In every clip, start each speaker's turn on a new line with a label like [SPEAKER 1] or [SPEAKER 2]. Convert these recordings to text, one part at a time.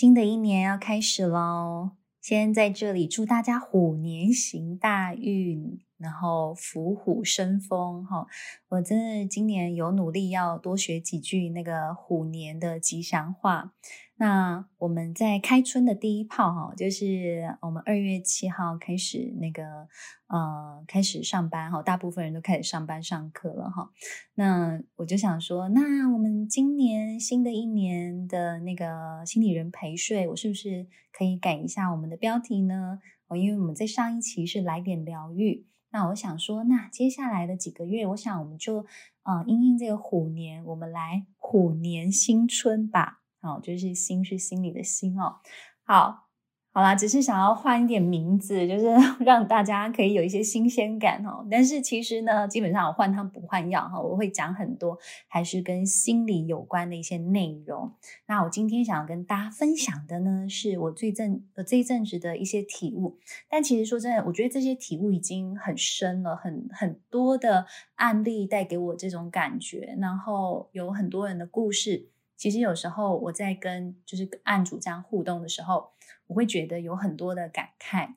[SPEAKER 1] 新的一年要开始喽，先在这里祝大家虎年行大运，然后虎虎生风哈！我真的今年有努力要多学几句那个虎年的吉祥话。那我们在开春的第一炮哈，就是我们二月七号开始那个呃开始上班哈，大部分人都开始上班上课了哈。那我就想说，那我们今年新的一年的那个心理人陪睡，我是不是可以改一下我们的标题呢？哦，因为我们在上一期是来点疗愈，那我想说，那接下来的几个月，我想我们就呃因应这个虎年，我们来虎年新春吧。好，就是心是心里的心哦。好，好啦，只是想要换一点名字，就是 让大家可以有一些新鲜感哦。但是其实呢，基本上我换汤不换药哈，我会讲很多还是跟心理有关的一些内容。那我今天想要跟大家分享的呢，是我最近呃这一阵子的一些体悟。但其实说真的，我觉得这些体悟已经很深了，很很多的案例带给我这种感觉，然后有很多人的故事。其实有时候我在跟就是案主这样互动的时候，我会觉得有很多的感慨。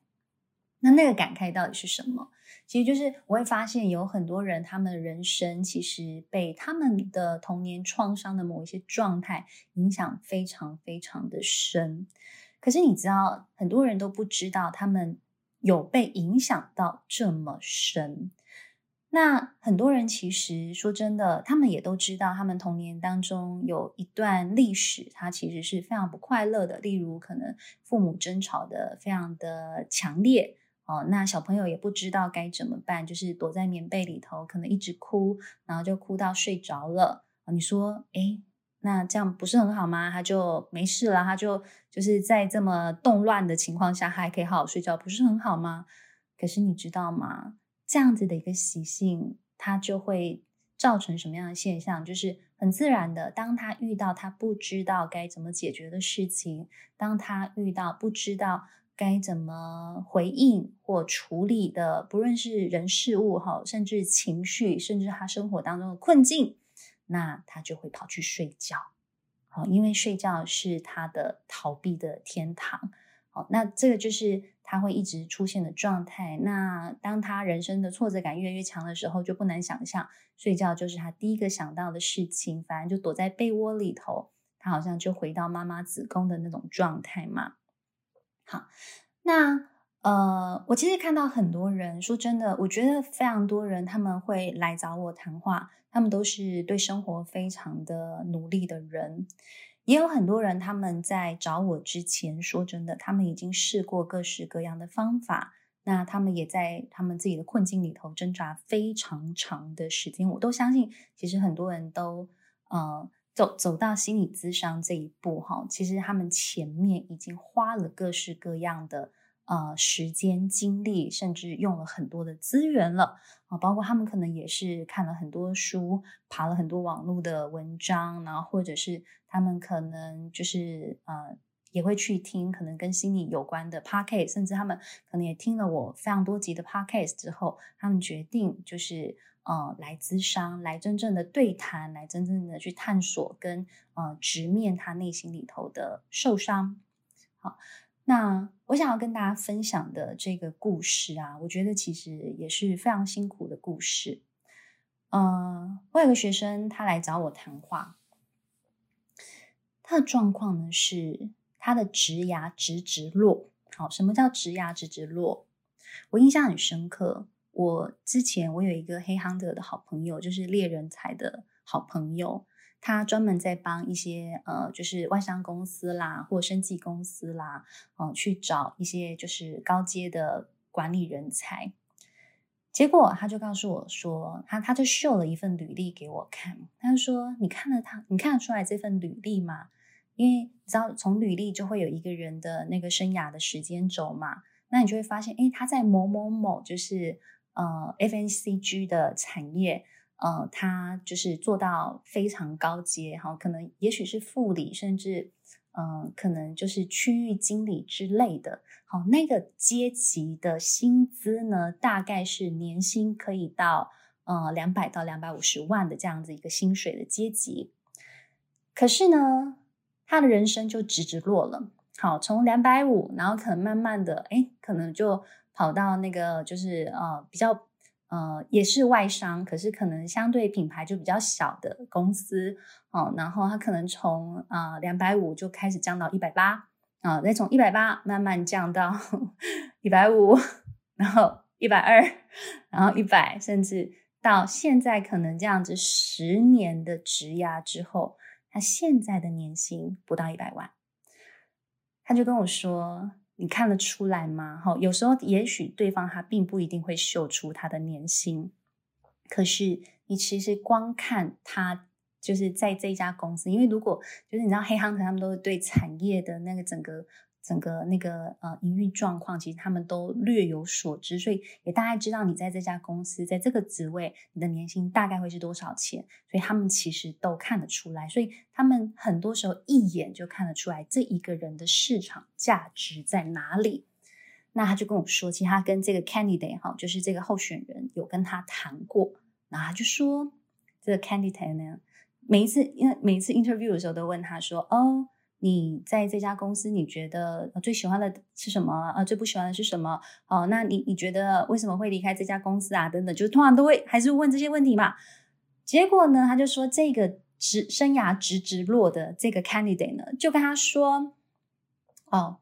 [SPEAKER 1] 那那个感慨到底是什么？其实就是我会发现有很多人，他们的人生其实被他们的童年创伤的某一些状态影响非常非常的深。可是你知道，很多人都不知道他们有被影响到这么深。那很多人其实说真的，他们也都知道，他们童年当中有一段历史，他其实是非常不快乐的。例如，可能父母争吵的非常的强烈哦，那小朋友也不知道该怎么办，就是躲在棉被里头，可能一直哭，然后就哭到睡着了。你说，诶，那这样不是很好吗？他就没事了，他就就是在这么动乱的情况下，他还可以好好睡觉，不是很好吗？可是你知道吗？这样子的一个习性，它就会造成什么样的现象？就是很自然的，当他遇到他不知道该怎么解决的事情，当他遇到不知道该怎么回应或处理的，不论是人事物哈，甚至情绪，甚至他生活当中的困境，那他就会跑去睡觉。好，因为睡觉是他的逃避的天堂。好，那这个就是他会一直出现的状态。那当他人生的挫折感越来越强的时候，就不难想象，睡觉就是他第一个想到的事情。反正就躲在被窝里头，他好像就回到妈妈子宫的那种状态嘛。好，那呃，我其实看到很多人，说真的，我觉得非常多人他们会来找我谈话，他们都是对生活非常的努力的人。也有很多人，他们在找我之前，说真的，他们已经试过各式各样的方法，那他们也在他们自己的困境里头挣扎非常长的时间。我都相信，其实很多人都呃走走到心理咨商这一步哈，其实他们前面已经花了各式各样的。呃，时间、精力，甚至用了很多的资源了啊，包括他们可能也是看了很多书，爬了很多网络的文章，然后或者是他们可能就是呃，也会去听可能跟心理有关的 podcast，甚至他们可能也听了我非常多集的 podcast 之后，他们决定就是呃，来咨商，来真正的对谈，来真正的去探索跟呃，直面他内心里头的受伤，好。那我想要跟大家分享的这个故事啊，我觉得其实也是非常辛苦的故事。嗯、呃，我有个学生，他来找我谈话，他的状况呢是他的职涯直直落。好，什么叫职涯直直落？我印象很深刻。我之前我有一个黑亨德的好朋友，就是猎人才的好朋友。他专门在帮一些呃，就是外商公司啦，或生技公司啦，嗯、去找一些就是高阶的管理人才。结果他就告诉我说，他他就秀了一份履历给我看。他就说：“你看了他，你看得出来这份履历吗？因为你知道，从履历就会有一个人的那个生涯的时间轴嘛。那你就会发现，诶，他在某某某，就是呃，F N C G 的产业。”呃，他就是做到非常高阶，哈，可能也许是副理，甚至嗯、可能就是区域经理之类的。好，那个阶级的薪资呢，大概是年薪可以到呃两百到两百五十万的这样子一个薪水的阶级。可是呢，他的人生就直直落了。好，从两百五，然后可能慢慢的，哎，可能就跑到那个就是呃比较呃也是外商，可是可能相对品牌就比较小的公司哦。然后他可能从啊两百五就开始降到一百八啊，再从一百八慢慢降到 一百五，然后一百二，然后一百，甚至到现在可能这样子十年的职涯之后，他现在的年薪不到一百万。他就跟我说：“你看得出来吗？哈，有时候也许对方他并不一定会秀出他的年薪，可是你其实光看他就是在这家公司，因为如果就是你知道黑航程他们都是对产业的那个整个。”整个那个呃营运状况，其实他们都略有所知，所以也大概知道你在这家公司，在这个职位，你的年薪大概会是多少钱，所以他们其实都看得出来，所以他们很多时候一眼就看得出来这一个人的市场价值在哪里。那他就跟我说，其实他跟这个 candidate 哈，就是这个候选人有跟他谈过，然后他就说这个 candidate 呢，每一次因为每一次 interview 的时候都问他说，哦。你在这家公司，你觉得最喜欢的是什么？啊，最不喜欢的是什么？哦，那你你觉得为什么会离开这家公司啊？等等，就通常都会还是问这些问题嘛。结果呢，他就说这个职生涯直直落的这个 candidate 呢，就跟他说，哦，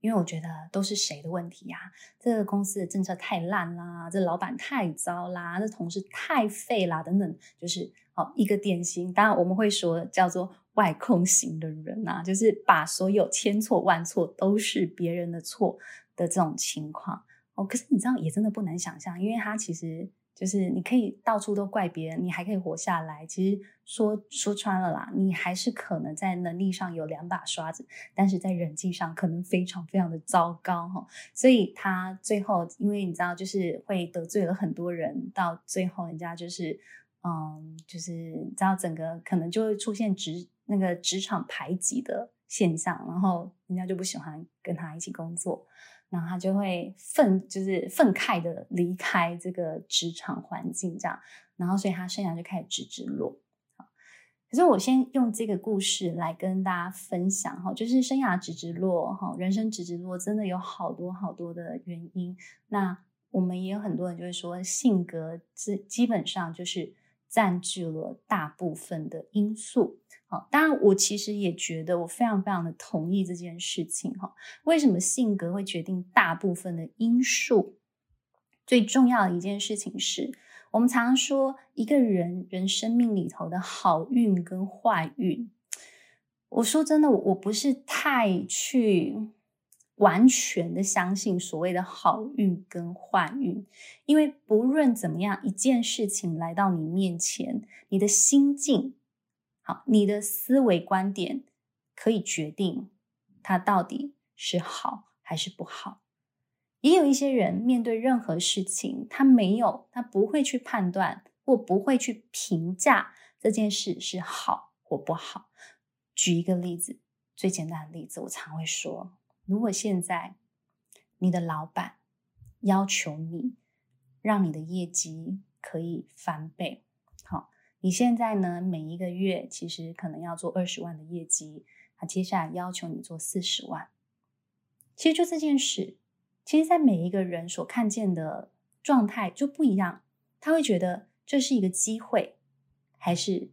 [SPEAKER 1] 因为我觉得都是谁的问题呀？这个公司的政策太烂啦，这老板太糟啦，这同事太废啦，等等，就是哦一个典型。当然我们会说叫做。外控型的人、啊，就是把所有千错万错都是别人的错的这种情况哦。可是你知道，也真的不难想象，因为他其实就是你可以到处都怪别人，你还可以活下来。其实说说穿了啦，你还是可能在能力上有两把刷子，但是在人际上可能非常非常的糟糕哈。所以他最后，因为你知道，就是会得罪了很多人，到最后人家就是嗯，就是你知道，整个可能就会出现职。那个职场排挤的现象，然后人家就不喜欢跟他一起工作，然后他就会愤，就是愤慨的离开这个职场环境，这样，然后所以他生涯就开始直直落。可是我先用这个故事来跟大家分享哈，就是生涯直直落哈，人生直直落真的有好多好多的原因。那我们也有很多人就会说，性格基基本上就是占据了大部分的因素。好，当然，我其实也觉得，我非常非常的同意这件事情哈。为什么性格会决定大部分的因素？最重要的一件事情是，我们常常说一个人人生命里头的好运跟坏运。我说真的，我不是太去完全的相信所谓的好运跟坏运，因为不论怎么样，一件事情来到你面前，你的心境。好，你的思维观点可以决定它到底是好还是不好。也有一些人面对任何事情，他没有，他不会去判断或不会去评价这件事是好或不好。举一个例子，最简单的例子，我常会说：如果现在你的老板要求你让你的业绩可以翻倍，好。你现在呢，每一个月其实可能要做二十万的业绩，他接下来要求你做四十万。其实就这件事，其实在每一个人所看见的状态就不一样。他会觉得这是一个机会，还是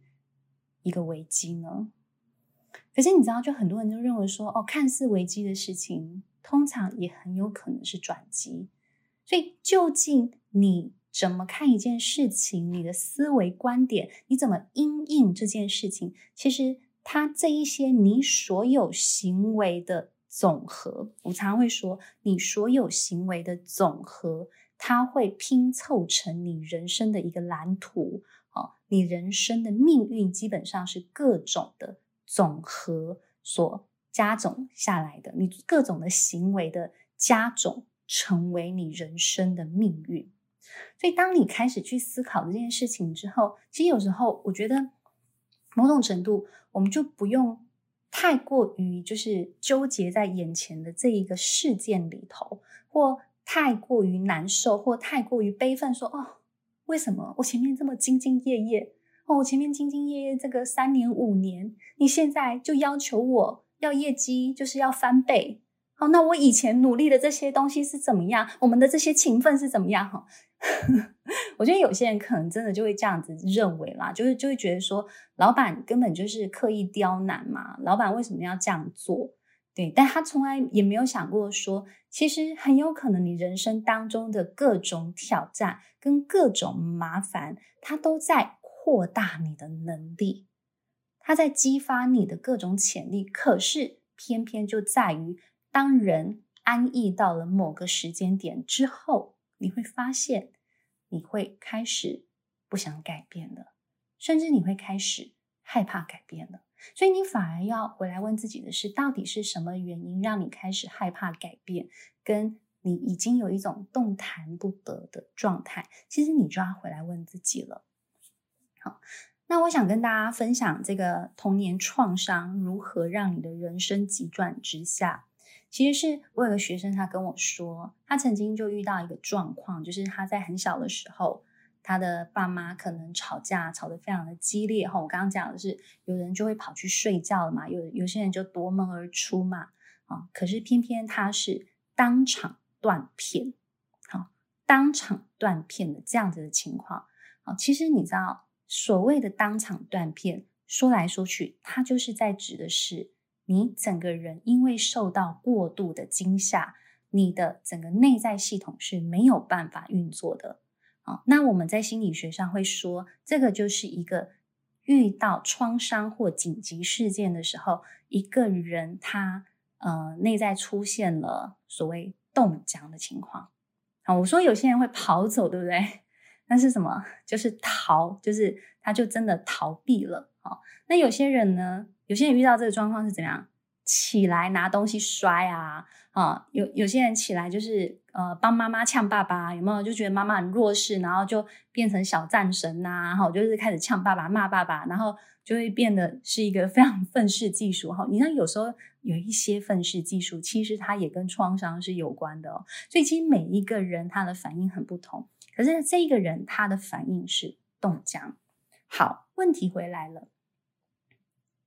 [SPEAKER 1] 一个危机呢？可是你知道，就很多人都认为说，哦，看似危机的事情，通常也很有可能是转机。所以究竟你怎么看一件事情？你的思维观点，你怎么因应这件事情？其实，它这一些你所有行为的总和，我常常会说，你所有行为的总和，它会拼凑成你人生的一个蓝图。哦，你人生的命运基本上是各种的总和所加总下来的，你各种的行为的加总，成为你人生的命运。所以，当你开始去思考这件事情之后，其实有时候我觉得，某种程度，我们就不用太过于就是纠结在眼前的这一个事件里头，或太过于难受，或太过于悲愤说，哦，为什么我前面这么兢兢业业，哦，我前面兢兢业业这个三年五年，你现在就要求我要业绩就是要翻倍。好，那我以前努力的这些东西是怎么样？我们的这些情分是怎么样？哈，我觉得有些人可能真的就会这样子认为啦，就是就会觉得说，老板根本就是刻意刁难嘛，老板为什么要这样做？对，但他从来也没有想过说，其实很有可能你人生当中的各种挑战跟各种麻烦，他都在扩大你的能力，它在激发你的各种潜力。可是偏偏就在于，当人安逸到了某个时间点之后，你会发现，你会开始不想改变了，甚至你会开始害怕改变了。所以你反而要回来问自己的是，到底是什么原因让你开始害怕改变，跟你已经有一种动弹不得的状态？其实你就要回来问自己了。好，那我想跟大家分享这个童年创伤如何让你的人生急转直下。其实是我有个学生，他跟我说，他曾经就遇到一个状况，就是他在很小的时候。他的爸妈可能吵架，吵得非常的激烈。哈，我刚刚讲的是，有人就会跑去睡觉了嘛，有有些人就夺门而出嘛。啊，可是偏偏他是当场断片，好，当场断片的这样子的情况。啊，其实你知道，所谓的当场断片，说来说去，它就是在指的是你整个人因为受到过度的惊吓，你的整个内在系统是没有办法运作的。好，那我们在心理学上会说，这个就是一个遇到创伤或紧急事件的时候，一个人他呃内在出现了所谓冻僵的情况。好，我说有些人会跑走，对不对？那是什么？就是逃，就是他就真的逃避了。好，那有些人呢？有些人遇到这个状况是怎么样？起来拿东西摔啊！啊，有有些人起来就是呃帮妈妈呛爸爸，有没有？就觉得妈妈很弱势，然后就变成小战神呐、啊，哈，就是开始呛爸爸、骂爸爸，然后就会变得是一个非常 愤世嫉俗哈。你看，有时候有一些愤世嫉俗，其实它也跟创伤是有关的哦。所以其实每一个人他的反应很不同，可是这一个人他的反应是冻僵。好，问题回来了。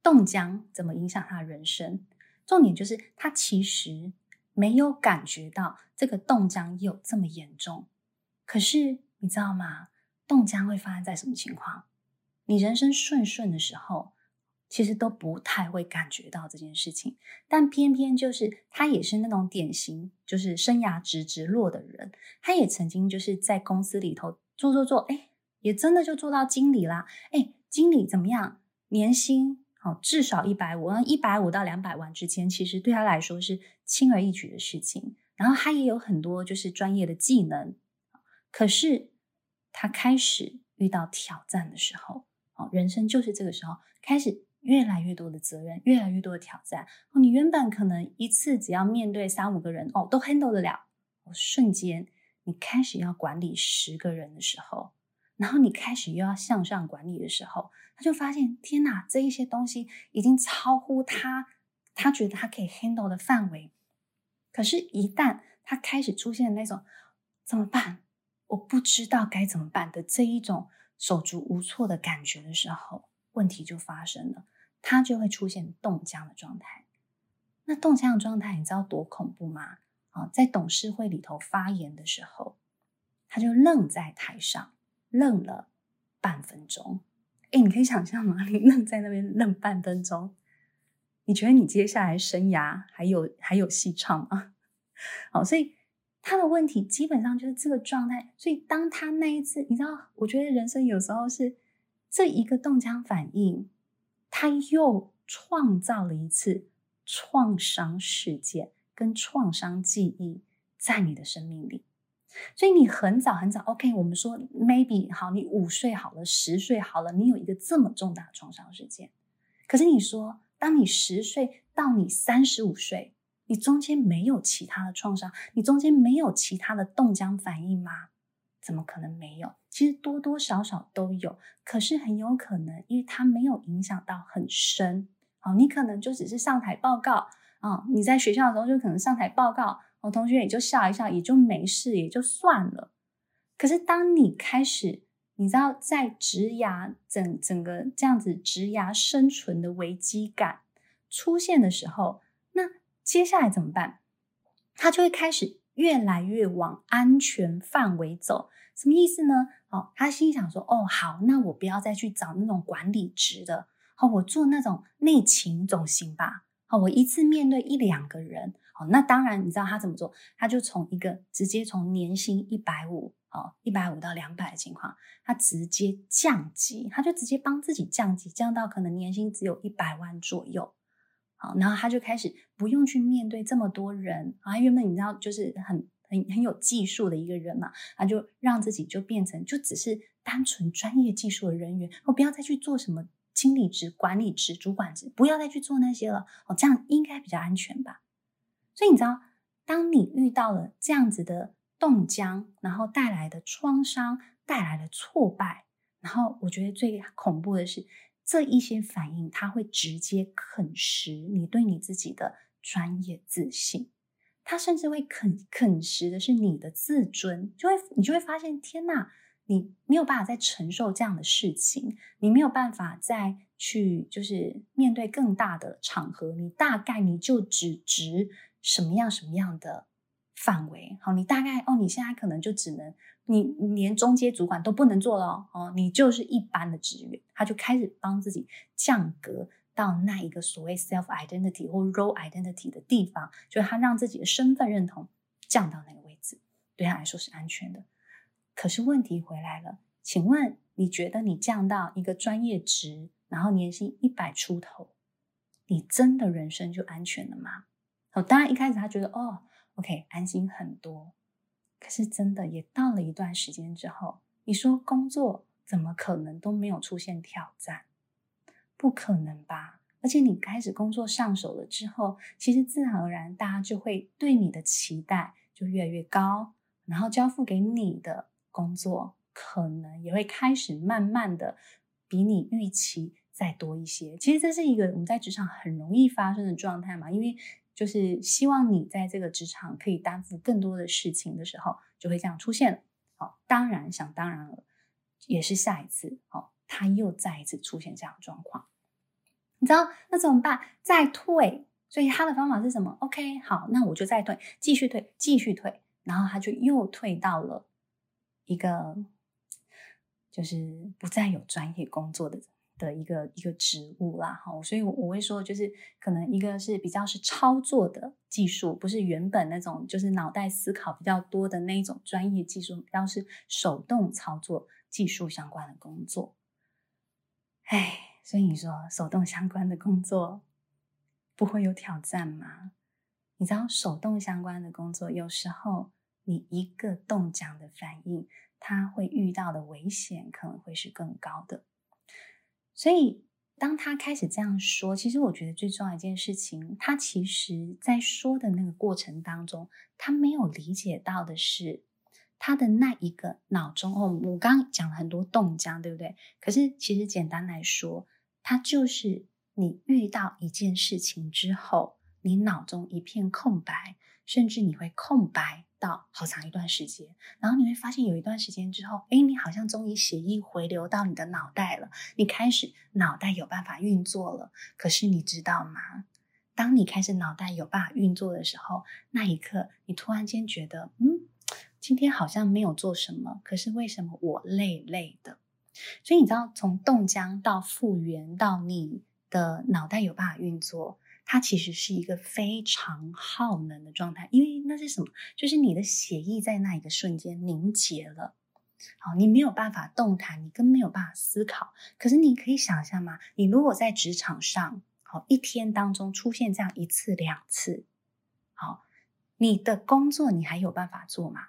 [SPEAKER 1] 冻僵怎么影响他的人生？重点就是他其实没有感觉到这个冻僵有这么严重。可是你知道吗？冻僵会发生在什么情况？你人生顺顺的时候，其实都不太会感觉到这件事情。但偏偏就是他也是那种典型，就是生涯直直落的人。他也曾经就是在公司里头做做做，哎，也真的就做到经理啦。哎，经理怎么样？年薪哦？至少一百五，一百五到两百万之间，其实对他来说是轻而易举的事情。然后他也有很多就是专业的技能，可是他开始遇到挑战的时候，哦，人生就是这个时候开始越来越多的责任，越来越多的挑战。哦，你原本可能一次只要面对三五个人，哦，都 handle 得了，哦，瞬间你开始要管理十个人的时候。然后你开始又要向上管理的时候，他就发现天哪，这一些东西已经超乎他，他觉得他可以 handle 的范围。可是，一旦他开始出现那种怎么办？我不知道该怎么办的这一种手足无措的感觉的时候，问题就发生了，他就会出现冻僵的状态。那冻僵的状态，你知道多恐怖吗？啊，在董事会里头发言的时候，他就愣在台上。愣了半分钟，诶，你可以想象吗？你愣在那边愣半分钟，你觉得你接下来生涯还有还有戏唱吗？好，所以他的问题基本上就是这个状态。所以当他那一次，你知道，我觉得人生有时候是这一个冻僵反应，他又创造了一次创伤事件跟创伤记忆在你的生命里。所以你很早很早，OK，我们说 maybe 好，你五岁好了，十岁好了，你有一个这么重大的创伤事件。可是你说，当你十岁到你三十五岁，你中间没有其他的创伤，你中间没有其他的冻僵反应吗？怎么可能没有？其实多多少少都有，可是很有可能，因为它没有影响到很深。好，你可能就只是上台报告啊，你在学校的时候就可能上台报告。我同学也就笑一笑，也就没事，也就算了。可是当你开始你知道，在职涯整整个这样子职涯生存的危机感出现的时候，那接下来怎么办？他就会开始越来越往安全范围走。什么意思呢？哦，他心想说：“哦，好，那我不要再去找那种管理职的，好，我做那种内勤总行吧。好，我一次面对一两个人。好，那当然，你知道他怎么做？他就从一个直接从年薪一百五。”哦，一百五到两百的情况，他直接降级，他就直接帮自己降级，降到可能年薪只有一百万左右。好，然后他就开始不用去面对这么多人啊，原本你知道就是很很很有技术的一个人嘛，他就让自己就变成就只是单纯专业技术的人员，我不要再去做什么经理职、管理职、主管职，不要再去做那些了。哦，这样应该比较安全吧？所以你知道，当你遇到了这样子的。冻僵，然后带来的创伤，带来的挫败，然后我觉得最恐怖的是这一些反应，它会直接啃食你对你自己的专业自信，他甚至会啃啃食的是你的自尊，就会你就会发现，天哪，你没有办法再承受这样的事情，你没有办法再去就是面对更大的场合，你大概你就只值什么样什么样的。范围好，你大概哦，你现在可能就只能你连中阶主管都不能做了哦，你就是一般的职员，他就开始帮自己降格到那一个所谓 self identity 或 role identity 的地方，就是他让自己的身份认同降到那个位置，对他来说是安全的。可是问题回来了，请问你觉得你降到一个专业值，然后年薪一百出头，你真的人生就安全了吗？哦，当然一开始他觉得哦。OK，安心很多。可是真的也到了一段时间之后，你说工作怎么可能都没有出现挑战？不可能吧？而且你开始工作上手了之后，其实自然而然大家就会对你的期待就越来越高，然后交付给你的工作可能也会开始慢慢的比你预期再多一些。其实这是一个我们在职场很容易发生的状态嘛，因为。就是希望你在这个职场可以担负更多的事情的时候，就会这样出现。好，当然想当然了，也是下一次，好，他又再一次出现这样的状况。你知道那怎么办？再退。所以他的方法是什么？OK，好，那我就再退，继续退，继续退，然后他就又退到了一个就是不再有专业工作的。的一个一个职务啦，哈，所以我会说，就是可能一个是比较是操作的技术，不是原本那种就是脑袋思考比较多的那一种专业技术，比较是手动操作技术相关的工作。哎，所以你说手动相关的工作不会有挑战吗？你知道手动相关的工作，有时候你一个动讲的反应，它会遇到的危险可能会是更高的。所以，当他开始这样说，其实我觉得最重要一件事情，他其实在说的那个过程当中，他没有理解到的是，他的那一个脑中哦，我刚刚讲了很多冻僵，对不对？可是其实简单来说，它就是你遇到一件事情之后，你脑中一片空白，甚至你会空白。到好长一段时间，然后你会发现有一段时间之后，诶，你好像终于血液回流到你的脑袋了，你开始脑袋有办法运作了。可是你知道吗？当你开始脑袋有办法运作的时候，那一刻你突然间觉得，嗯，今天好像没有做什么，可是为什么我累累的？所以你知道，从冻僵到复原到你的脑袋有办法运作。它其实是一个非常耗能的状态，因为那是什么？就是你的血液在那一个瞬间凝结了，好，你没有办法动弹，你更没有办法思考。可是你可以想象吗？你如果在职场上，好，一天当中出现这样一次两次，好，你的工作你还有办法做吗？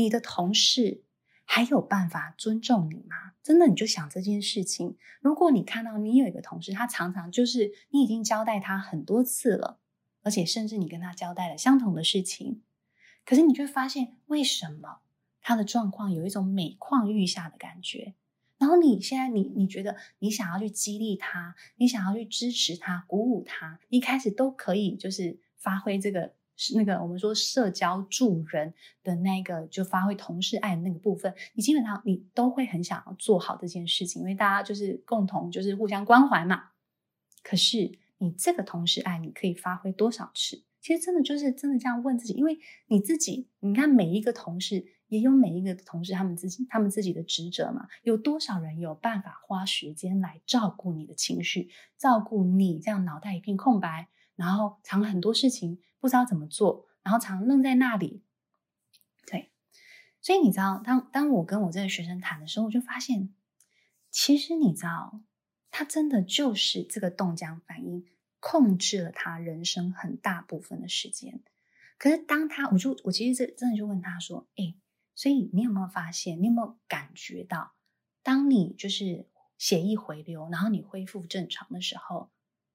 [SPEAKER 1] 你的同事。还有办法尊重你吗？真的，你就想这件事情。如果你看到你有一个同事，他常常就是你已经交代他很多次了，而且甚至你跟他交代了相同的事情，可是你就会发现为什么他的状况有一种每况愈下的感觉。然后你现在你你觉得你想要去激励他，你想要去支持他、鼓舞他，一开始都可以就是发挥这个那个我们说社交助人的那个，就发挥同事爱的那个部分，你基本上你都会很想要做好这件事情，因为大家就是共同就是互相关怀嘛。可是你这个同事爱，你可以发挥多少次？其实真的就是真的这样问自己，因为你自己，你看每一个同事也有每一个同事他们自己他们自己的职责嘛，有多少人有办法花时间来照顾你的情绪，照顾你这样脑袋一片空白，然后常很多事情不知道怎么做，然后常愣在那里。对，所以你知道，当当我跟我这个学生谈的时候，我就发现，其实你知道，他真的就是这个冻僵反应。控制了他人生很大部分的时间，可是当他，我就我其实这真的就问他说：“哎，所以你有没有发现，你有没有感觉到，当你就是血液回流，然后你恢复正常的时候，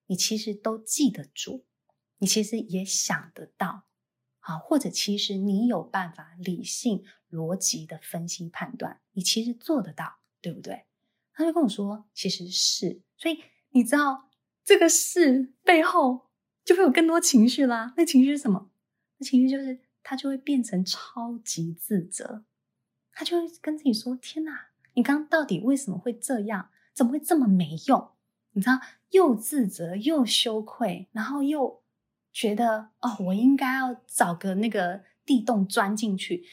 [SPEAKER 1] 你其实都记得住，你其实也想得到，啊，或者其实你有办法理性逻辑的分析判断，你其实做得到，对不对？”他就跟我说：“其实是，所以你知道。”这个事背后就会有更多情绪啦。那情绪是什么？那情绪就是他就会变成超级自责，他就会跟自己说：“天哪，你刚刚到底为什么会这样？怎么会这么没用？你知道，又自责又羞愧，然后又觉得哦，我应该要找个那个地洞钻进去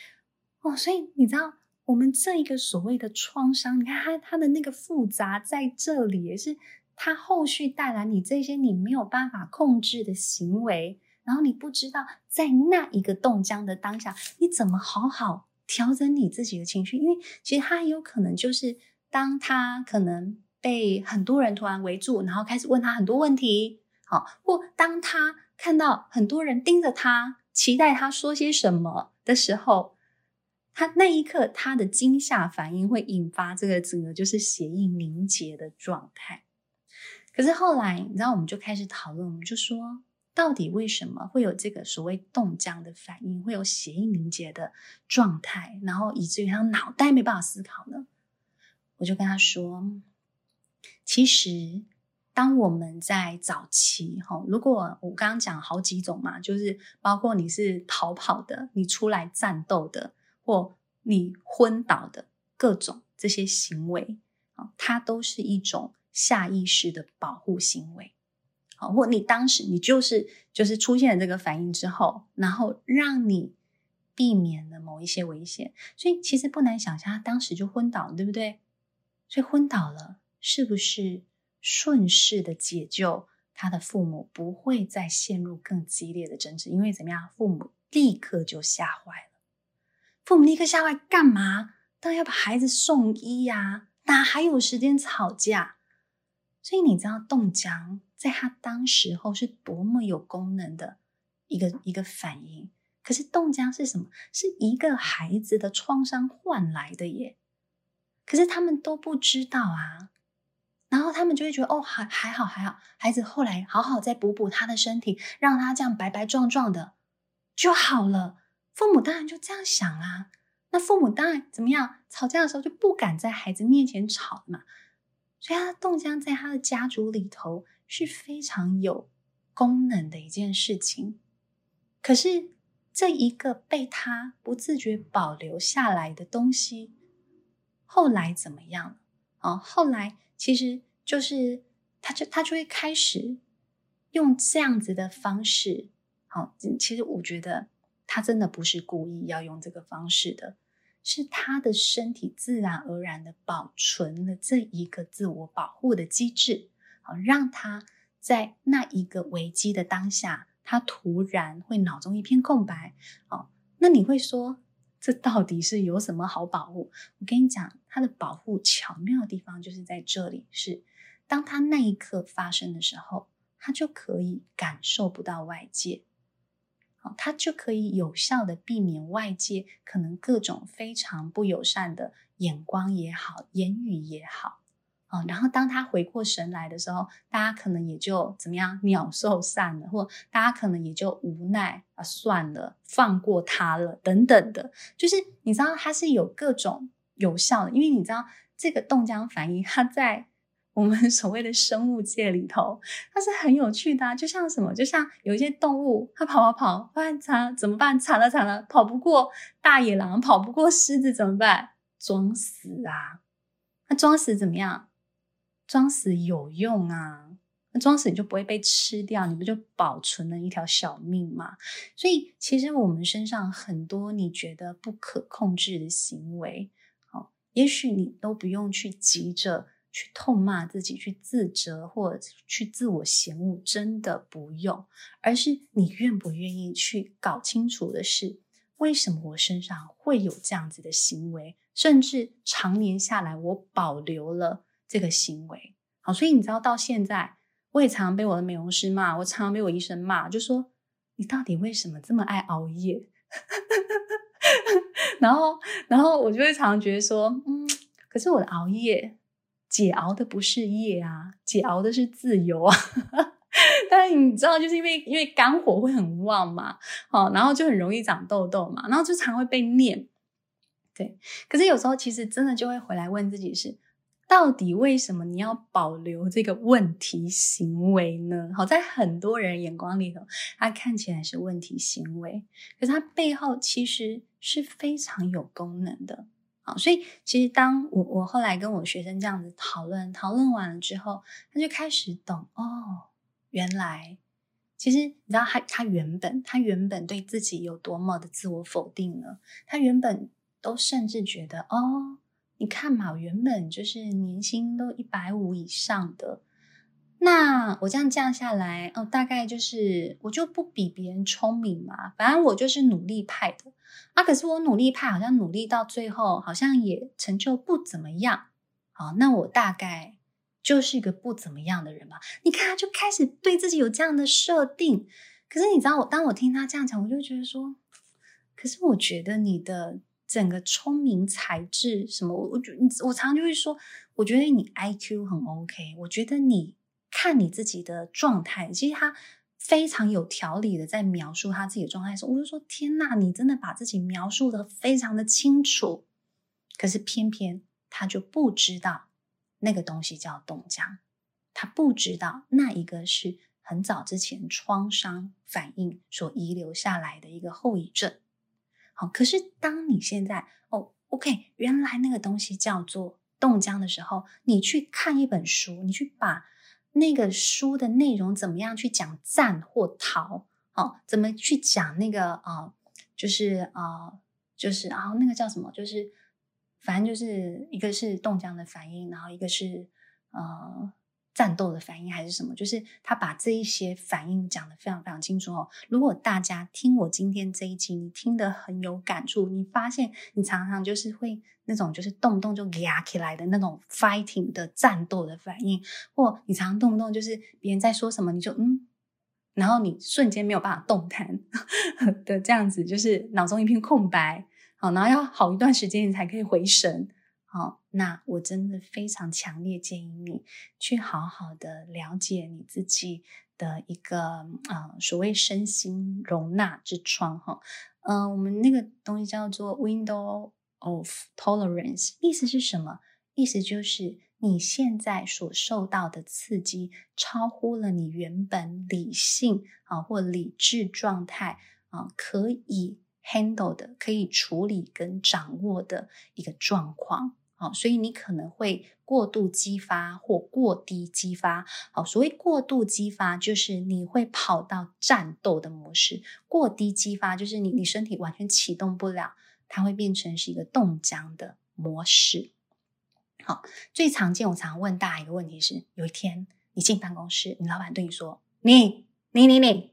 [SPEAKER 1] 哦。所以你知道，我们这一个所谓的创伤，你看它它的那个复杂在这里也是。它后续带来你这些你没有办法控制的行为，然后你不知道在那一个冻僵的当下，你怎么好好调整你自己的情绪？因为其实他有可能就是当他可能被很多人突然围住，然后开始问他很多问题，好，或当他看到很多人盯着他，期待他说些什么的时候，他那一刻他的惊吓反应会引发这个整个就是血液凝结的状态。可是后来，你知道，我们就开始讨论，我们就说，到底为什么会有这个所谓冻僵的反应，会有血液凝结的状态，然后以至于他脑袋没办法思考呢？我就跟他说，其实当我们在早期，哈，如果我刚刚讲好几种嘛，就是包括你是逃跑的，你出来战斗的，或你昏倒的各种这些行为，啊，它都是一种。下意识的保护行为，好，或你当时你就是就是出现了这个反应之后，然后让你避免了某一些危险，所以其实不难想象，他当时就昏倒，对不对？所以昏倒了，是不是顺势的解救他的父母，不会再陷入更激烈的争执？因为怎么样，父母立刻就吓坏了，父母立刻吓坏，干嘛？当然要把孩子送医呀，哪还有时间吵架？所以你知道冻僵在他当时候是多么有功能的一个一个反应。可是冻僵是什么？是一个孩子的创伤换来的耶。可是他们都不知道啊。然后他们就会觉得哦，还还好还好，孩子后来好好再补补他的身体，让他这样白白壮壮的就好了。父母当然就这样想啊。那父母当然怎么样？吵架的时候就不敢在孩子面前吵嘛。所以，他冻僵在他的家族里头是非常有功能的一件事情。可是，这一个被他不自觉保留下来的东西，后来怎么样？哦，后来其实就是，他就他就会开始用这样子的方式。好，其实我觉得他真的不是故意要用这个方式的。是他的身体自然而然的保存了这一个自我保护的机制，好，让他在那一个危机的当下，他突然会脑中一片空白。哦，那你会说，这到底是有什么好保护？我跟你讲，他的保护巧妙的地方就是在这里，是当他那一刻发生的时候，他就可以感受不到外界。他就可以有效的避免外界可能各种非常不友善的眼光也好，言语也好，啊，然后当他回过神来的时候，大家可能也就怎么样，鸟兽散了，或大家可能也就无奈啊，算了，放过他了，等等的，就是你知道他是有各种有效的，因为你知道这个冻僵反应，它在我们 所谓的生物界里头，它是很有趣的啊。就像什么？就像有一些动物，它跑跑跑，发现惨怎么办？惨了惨了，跑不过大野狼，跑不过狮子，怎么办？装死啊！那装死怎么样？装死有用啊！那装死你就不会被吃掉，你不就保存了一条小命吗？所以，其实我们身上很多你觉得不可控制的行为，也许你都不用去急着去痛骂自己，去自责或去自我嫌恶，真的不用，而是你愿不愿意去搞清楚的是，为什么我身上会有这样子的行为，甚至常年下来我保留了这个行为。好，所以你知道到现在。我也常常被我的美容师骂，我常常被我医生骂，就说你到底为什么这么爱熬夜？然后，然后我就会常常觉得说，嗯，可是我的熬夜，姐熬的不是夜啊，姐熬的是自由啊。但是你知道，就是因为因为肝火会很旺嘛，好，然后就很容易长痘痘嘛，然后就常会被念。对，可是有时候其实真的就会回来问自己是。到底为什么你要保留这个问题行为呢？好，在很多人眼光里头，它看起来是问题行为，可是它背后其实是非常有功能的。好，所以其实当我我后来跟我学生这样子讨论，讨论完了之后，他就开始懂哦，原来其实你知道他他原本他原本对自己有多么的自我否定呢？他原本都甚至觉得哦。你看嘛，原本就是年薪都一百五以上的，那我这样降下来，哦，大概就是我就不比别人聪明嘛，反正我就是努力派的啊。可是我努力派好像努力到最后，好像也成就不怎么样。好，那我大概就是一个不怎么样的人吧。你看，他就开始对自己有这样的设定。可是你知道，我当我听他这样讲，我就觉得说，可是我觉得你的。整个聪明才智什么，我我觉我常常就会说，我觉得你 IQ 很 OK，我觉得你看你自己的状态，其实他非常有条理的在描述他自己的状态时候，我就说天哪，你真的把自己描述的非常的清楚，可是偏偏他就不知道那个东西叫冻僵，他不知道那一个是很早之前创伤反应所遗留下来的一个后遗症。好，可是当你现在哦，OK，原来那个东西叫做冻僵的时候，你去看一本书，你去把那个书的内容怎么样去讲战或逃，哦，怎么去讲那个啊、就是啊、就是啊、哦，那个叫什么？就是反正就是一个是冻僵的反应，然后一个是呃。战斗的反应还是什么？就是他把这一些反应讲得非常非常清楚哦。如果大家听我今天这一集，你听得很有感触，你发现你常常就是会那种就是动不动就压起来的那种 fighting 的战斗的反应，或你常常动不动就是别人在说什么你就嗯，然后你瞬间没有办法动弹的这样子，就是脑中一片空白，好，然后要好一段时间你才可以回神。好，那我真的非常强烈建议你去好好的了解你自己的一个啊、呃，所谓身心容纳之窗哈。嗯、我们那个东西叫做 window of tolerance，意思是什么？意思就是你现在所受到的刺激超乎了你原本理性啊或理智状态啊可以 handle 的、可以处理跟掌握的一个状况。好，所以你可能会过度激发或过低激发。好，所谓过度激发，就是你会跑到战斗的模式；过低激发，就是你你身体完全启动不了，它会变成是一个冻僵的模式。好，最常见我常问大家一个问题是：有一天你进办公室，你老板对你说：“你你你你，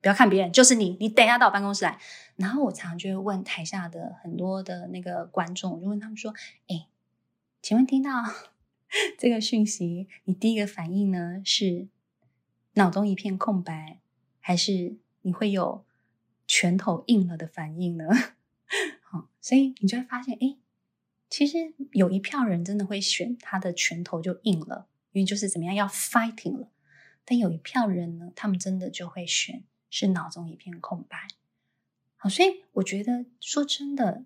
[SPEAKER 1] 不要看别人，就是你，你等一下到我办公室来。”然后我常常就会问台下的很多的那个观众，我就问他们说：“诶。”请问听到 这个讯息，你第一个反应呢，是脑中一片空白，还是你会有拳头硬了的反应呢？好，所以你就会发现，哎，其实有一票人真的会选他的拳头就硬了，因为就是怎么样要 fighting 了。但有一票人呢，他们真的就会选是脑中一片空白。好，所以我觉得说真的，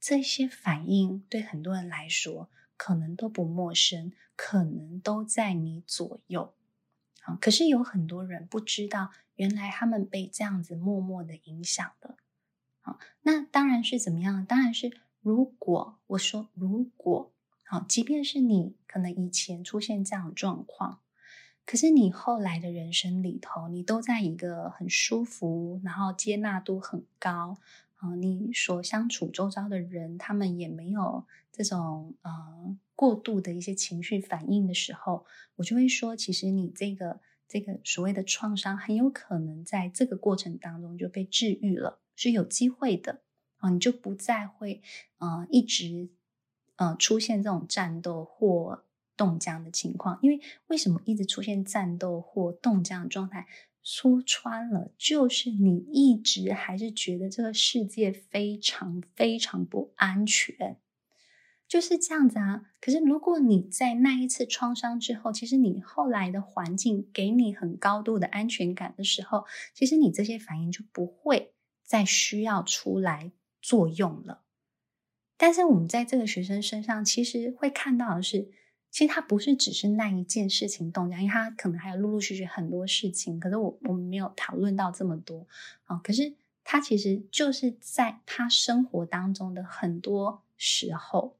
[SPEAKER 1] 这些反应对很多人来说。可能都不陌生，可能都在你左右。啊，可是有很多人不知道，原来他们被这样子默默的影响了。好，那当然是怎么样？当然是如果我说如果，好，即便是你可能以前出现这样的状况。可是你后来的人生里头，你都在一个很舒服，然后接纳度很高，呃，你所相处周遭的人，他们也没有这种呃过度的一些情绪反应的时候，我就会说，其实你这个这个所谓的创伤，很有可能在这个过程当中就被治愈了，是有机会的啊、你就不再会呃一直呃出现这种战斗或。冻僵的情况，因为为什么一直出现战斗或冻僵的状态？说穿了，就是你一直还是觉得这个世界非常非常不安全，就是这样子啊。可是如果你在那一次创伤之后，其实你后来的环境给你很高度的安全感的时候，其实你这些反应就不会再需要出来作用了。但是我们在这个学生身上，其实会看到的是。其实它不是只是那一件事情冻僵，因为它可能还有陆陆续续很多事情，可是我我们没有讨论到这么多啊。可是他其实就是在他生活当中的很多时候，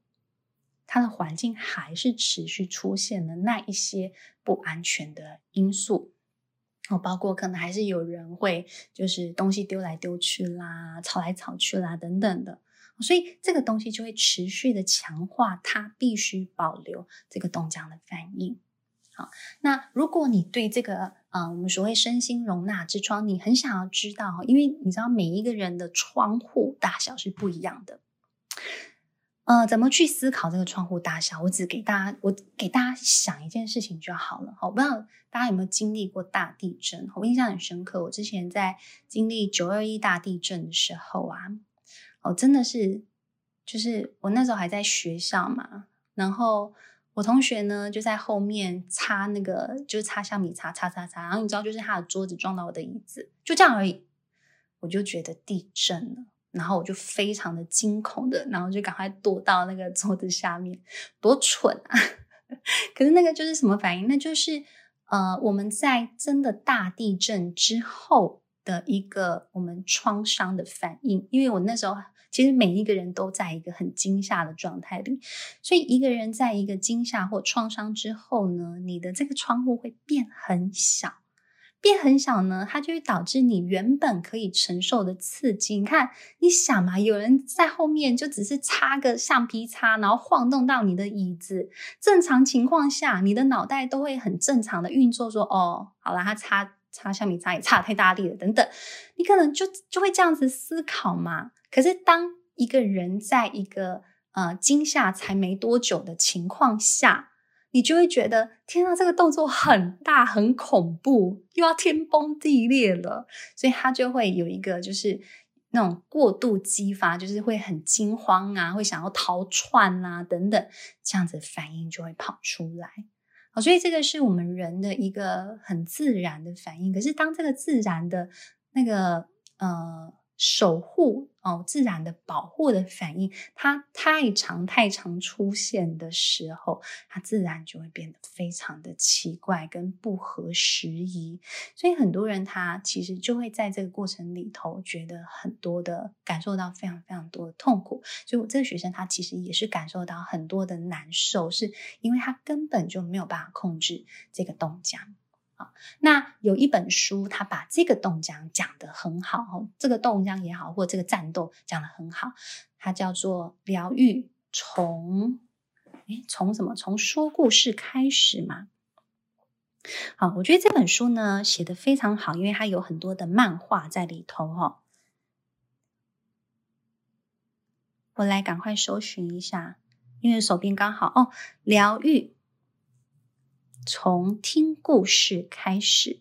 [SPEAKER 1] 他的环境还是持续出现了那一些不安全的因素哦，包括可能还是有人会就是东西丢来丢去啦，吵来吵去啦等等的。所以这个东西就会持续的强化，它必须保留这个冻僵的反应。好，那如果你对这个呃，我们所谓身心容纳之窗，你很想要知道，因为你知道每一个人的窗户大小是不一样的。呃，怎么去思考这个窗户大小？我只给大家，我给大家想一件事情就好了。好，不知道大家有没有经历过大地震？我印象很深刻，我之前在经历九二一大地震的时候啊。哦，真的是，就是我那时候还在学校嘛，然后我同学呢就在后面擦那个，就是擦橡皮擦，擦擦擦，然后你知道，就是他的桌子撞到我的椅子，就这样而已，我就觉得地震了，然后我就非常的惊恐的，然后就赶快躲到那个桌子下面，多蠢啊！可是那个就是什么反应？那就是呃，我们在真的大地震之后的一个我们创伤的反应，因为我那时候。其实每一个人都在一个很惊吓的状态里，所以一个人在一个惊吓或创伤之后呢，你的这个窗户会变很小，变很小呢，它就会导致你原本可以承受的刺激。你看，你想嘛，有人在后面就只是擦个橡皮擦，然后晃动到你的椅子，正常情况下，你的脑袋都会很正常的运作，说：“哦，好了，他擦擦橡皮擦也擦太大力了，等等。”你可能就就会这样子思考嘛。可是，当一个人在一个呃惊吓才没多久的情况下，你就会觉得天呐，这个动作很大，很恐怖，又要天崩地裂了，所以他就会有一个就是那种过度激发，就是会很惊慌啊，会想要逃窜啊等等，这样子反应就会跑出来。好，所以这个是我们人的一个很自然的反应。可是，当这个自然的那个呃。守护哦，自然的保护的反应，它太常太常出现的时候，它自然就会变得非常的奇怪跟不合时宜。所以很多人他其实就会在这个过程里头，觉得很多的感受到非常非常多的痛苦。所以我这个学生他其实也是感受到很多的难受，是因为他根本就没有办法控制这个冻僵。那有一本书，他把这个冻僵讲得很好，这个冻僵也好，或这个战斗讲得很好，它叫做疗愈从，诶，从什么？从说故事开始嘛。好，我觉得这本书呢写得非常好，因为它有很多的漫画在里头哦。我来赶快搜寻一下，因为手边刚好哦，疗愈。从听故事开始，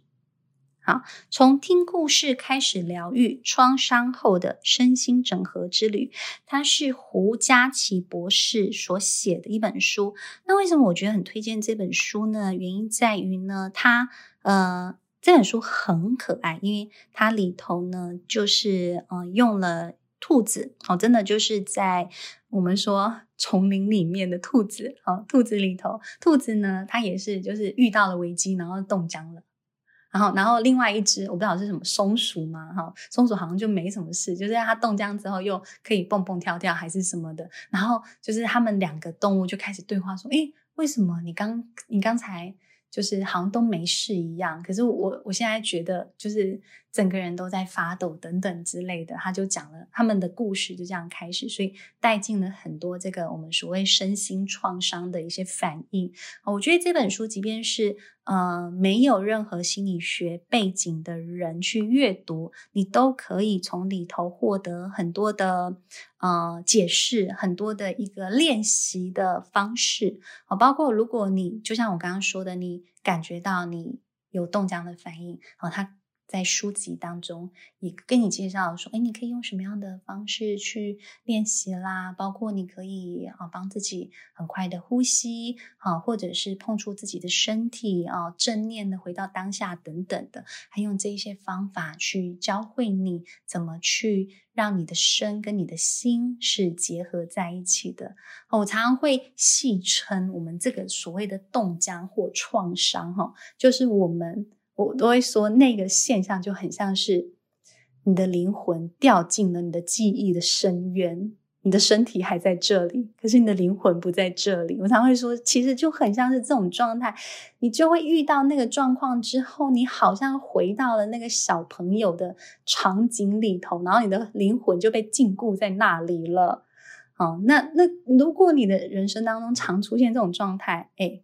[SPEAKER 1] 好，从听故事开始疗愈创伤后的身心整合之旅。它是胡佳琪博士所写的一本书。那为什么我觉得很推荐这本书呢？原因在于呢，它呃这本书很可爱，因为它里头呢就是呃用了。兔子哦，真的就是在我们说丛林里面的兔子哦，兔子里头，兔子呢，它也是就是遇到了危机，然后冻僵了。然后，然后另外一只我不知道是什么松鼠嘛，哈，松鼠好像就没什么事，就是它冻僵之后又可以蹦蹦跳跳还是什么的。然后就是他们两个动物就开始对话说：“诶，为什么你刚你刚才？”就是好像都没事一样，可是我我现在觉得就是整个人都在发抖等等之类的，他就讲了他们的故事，就这样开始，所以带进了很多这个我们所谓身心创伤的一些反应。我觉得这本书即便是呃没有任何心理学背景的人去阅读，你都可以从里头获得很多的呃解释，很多的一个练习的方式。好，包括如果你就像我刚刚说的，你。感觉到你有冻僵的反应，然后他在书籍当中也跟你介绍说，哎，你可以用什么样的方式去练习啦？包括你可以啊，帮自己很快的呼吸，啊，或者是碰触自己的身体啊，正念的回到当下等等的，还用这一些方法去教会你怎么去让你的身跟你的心是结合在一起的。我常常会戏称我们这个所谓的冻僵或创伤，哈，就是我们。我都会说，那个现象就很像是你的灵魂掉进了你的记忆的深渊，你的身体还在这里，可是你的灵魂不在这里。我常会说，其实就很像是这种状态，你就会遇到那个状况之后，你好像回到了那个小朋友的场景里头，然后你的灵魂就被禁锢在那里了。好，那那如果你的人生当中常出现这种状态，诶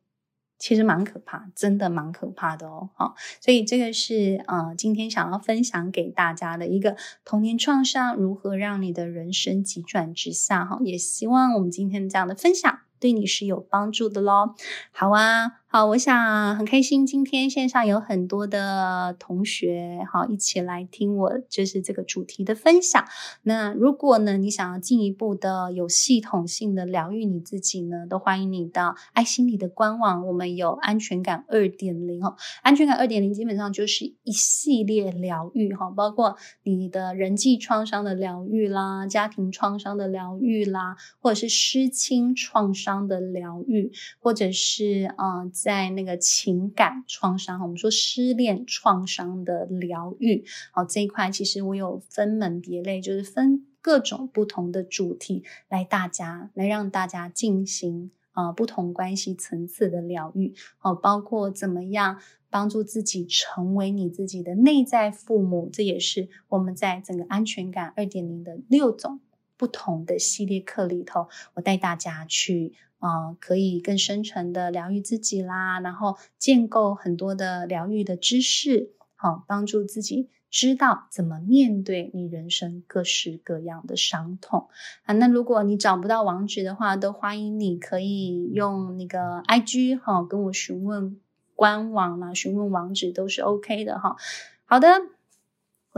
[SPEAKER 1] 其实蛮可怕，真的蛮可怕的哦。好，所以这个是呃，今天想要分享给大家的一个童年创伤如何让你的人生急转直下。哈，也希望我们今天这样的分享对你是有帮助的喽。好啊。好，我想很开心，今天线上有很多的同学，好，一起来听我就是这个主题的分享。那如果呢，你想要进一步的有系统性的疗愈你自己呢，都欢迎你到爱心理的官网，我们有安全感二点零哦。安全感二点零基本上就是一系列疗愈哈，包括你的人际创伤的疗愈啦，家庭创伤的疗愈啦，或者是失亲创伤的疗愈，或者是嗯。在那个情感创伤，我们说失恋创伤的疗愈，好，这一块其实我有分门别类，就是分各种不同的主题来大家来让大家进行啊、不同关系层次的疗愈，好，包括怎么样帮助自己成为你自己的内在父母，这也是我们在整个安全感二点零的六种不同的系列课里头，我带大家去。啊、可以更深层的疗愈自己啦，然后建构很多的疗愈的知识，好、哦，帮助自己知道怎么面对你人生各式各样的伤痛啊。那如果你找不到网址的话，都欢迎你可以用那个 IG 哈、哦，跟我询问官网啦，询问网址都是 OK 的哈、好的。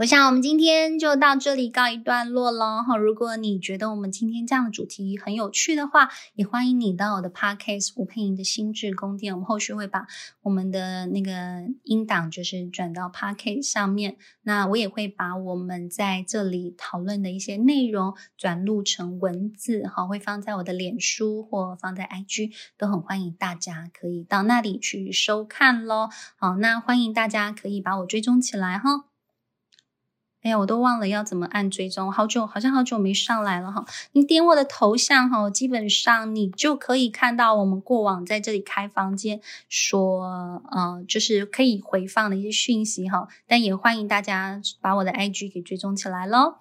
[SPEAKER 1] 我想我们今天就到这里告一段落了哈。如果你觉得我们今天这样的主题很有趣的话，也欢迎你到我的 Podcast 吴佩莹的心智宫殿。我们后续会把我们的那个音档就是转到 Podcast 上面。那我也会把我们在这里讨论的一些内容转录成文字哈，会放在我的脸书或放在 IG，都很欢迎大家可以到那里去收看喽。好，那欢迎大家可以把我追踪起来哈。哎呀，我都忘了要怎么按追踪，好久好像好久没上来了哈。你点我的头像哈，基本上你就可以看到我们过往在这里开房间说，呃，就是可以回放的一些讯息哈。但也欢迎大家把我的 IG 给追踪起来喽。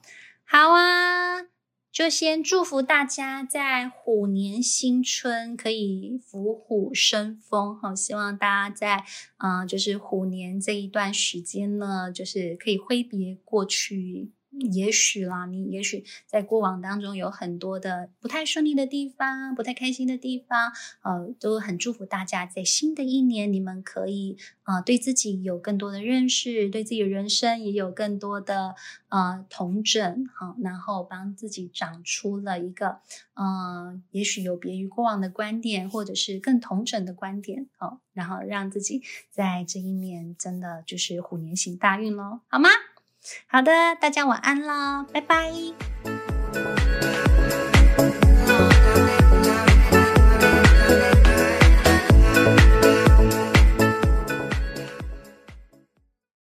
[SPEAKER 1] 好啊。就先祝福大家在虎年新春可以虎虎生风哈，希望大家在嗯、就是虎年这一段时间呢，就是可以挥别过去。也许啦，你也许在过往当中有很多的不太顺利的地方，不太开心的地方，呃，都很祝福大家在新的一年，你们可以呃对自己有更多的认识，对自己的人生也有更多的呃同整，好、然后帮自己长出了一个呃，也许有别于过往的观点，或者是更同整的观点，哦、然后让自己在这一年真的就是虎年行大运喽，好吗？好的，大家晚安了，拜拜。